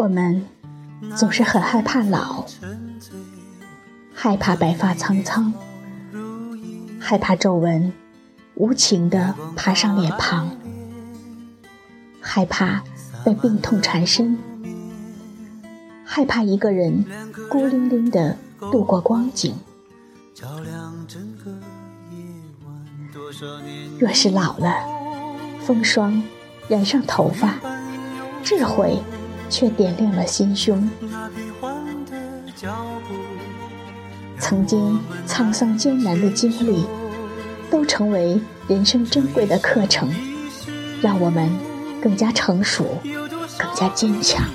我们总是很害怕老，害怕白发苍苍，害怕皱纹无情地爬上脸庞，害怕被病痛缠身，害怕一个人孤零零地度过光景。若是老了，风霜染上头发，智慧却点亮了心胸。曾经沧桑艰难的经历，都成为人生珍贵的课程，让我们更加成熟，更加坚强。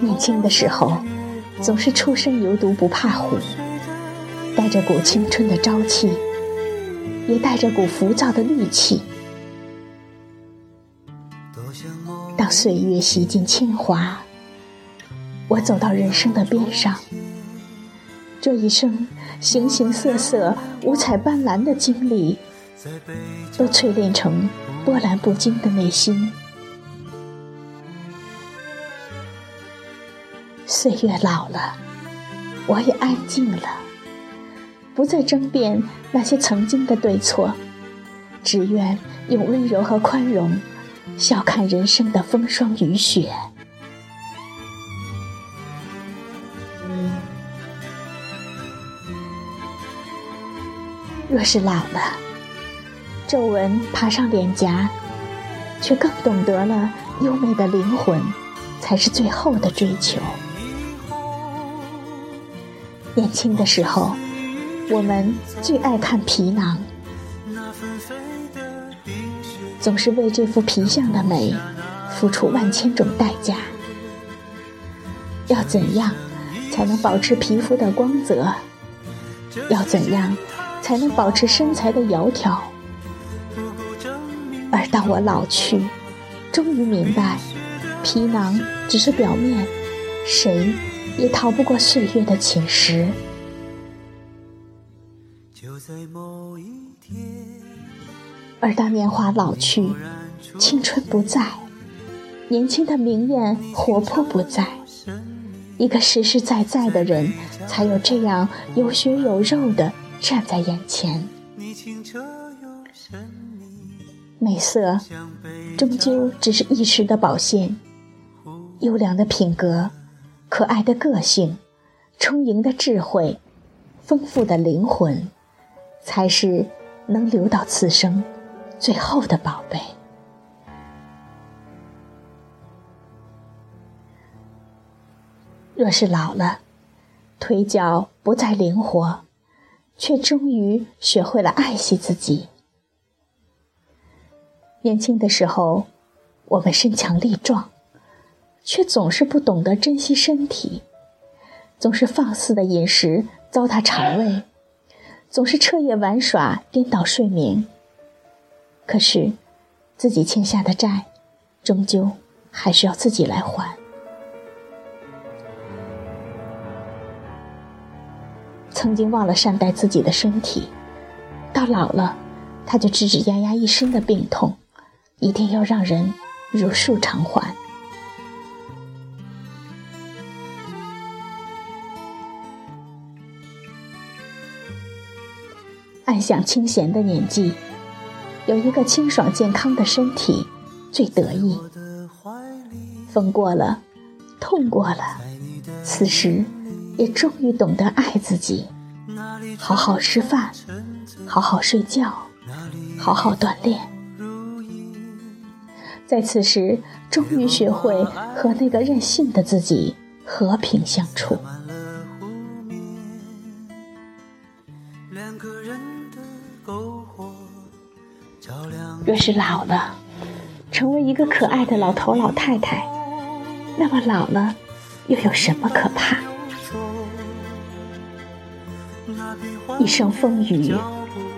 年轻的时候，总是初生牛犊不怕虎，带着股青春的朝气，也带着股浮躁的戾气。当岁月洗尽铅华，我走到人生的边上，这一生形形色色、五彩斑斓的经历，都淬炼成波澜不惊的内心。岁月老了，我也安静了，不再争辩那些曾经的对错，只愿用温柔和宽容。笑看人生的风霜雨雪。若是老了，皱纹爬上脸颊，却更懂得了优美的灵魂才是最后的追求。年轻的时候，我们最爱看皮囊。总是为这副皮相的美付出万千种代价。要怎样才能保持皮肤的光泽？要怎样才能保持身材的窈窕？而当我老去，终于明白，皮囊只是表面，谁也逃不过岁月的侵蚀。就在某一天。而当年华老去，青春不在，年轻的明艳活泼不在，一个实实在在的人，才有这样有血有肉的站在眼前。美色终究只是一时的保鲜，优良的品格、可爱的个性、充盈的智慧、丰富的灵魂，才是能留到此生。最后的宝贝。若是老了，腿脚不再灵活，却终于学会了爱惜自己。年轻的时候，我们身强力壮，却总是不懂得珍惜身体，总是放肆的饮食糟蹋肠胃，总是彻夜玩耍颠倒睡眠。可是，自己欠下的债，终究还是要自己来还。曾经忘了善待自己的身体，到老了，他就吱吱呀呀一身的病痛，一定要让人如数偿还。安享清闲的年纪。有一个清爽健康的身体，最得意。风过了，痛过了，此时也终于懂得爱自己，好好吃饭，好好睡觉，好好锻炼。在此时，终于学会和那个任性的自己和平相处。两个人的篝火若是老了，成为一个可爱的老头老太太，那么老了又有什么可怕？一生风雨，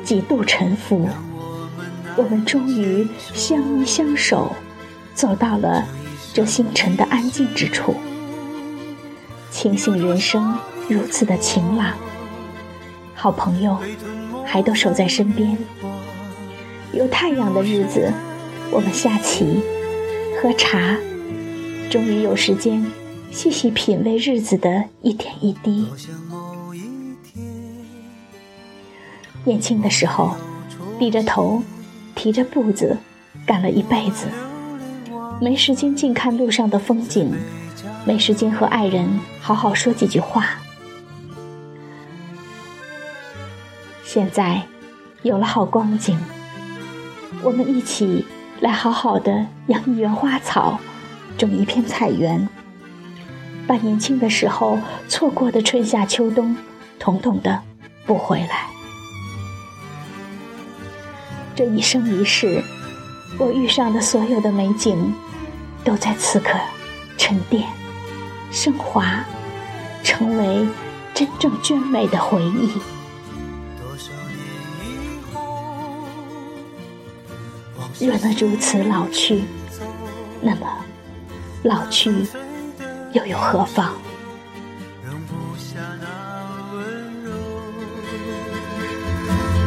几度沉浮，我们终于相依相守，走到了这星辰的安静之处，庆幸人生如此的晴朗，好朋友还都守在身边。有太阳的日子，我们下棋；喝茶，终于有时间细细品味日子的一点一滴。年轻的时候，低着头，提着步子，干了一辈子，没时间静看路上的风景，没时间和爱人好好说几句话。现在有了好光景，我们一起来好好的养一园花草，种一片菜园，把年轻的时候错过的春夏秋冬，统统的补回来。这一生一世，我遇上的所有的美景，都在此刻沉淀、升华，成为真正娟美的回忆。若能如此老去，那么老去又有何妨？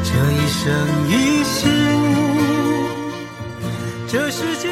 这一生一世。这世间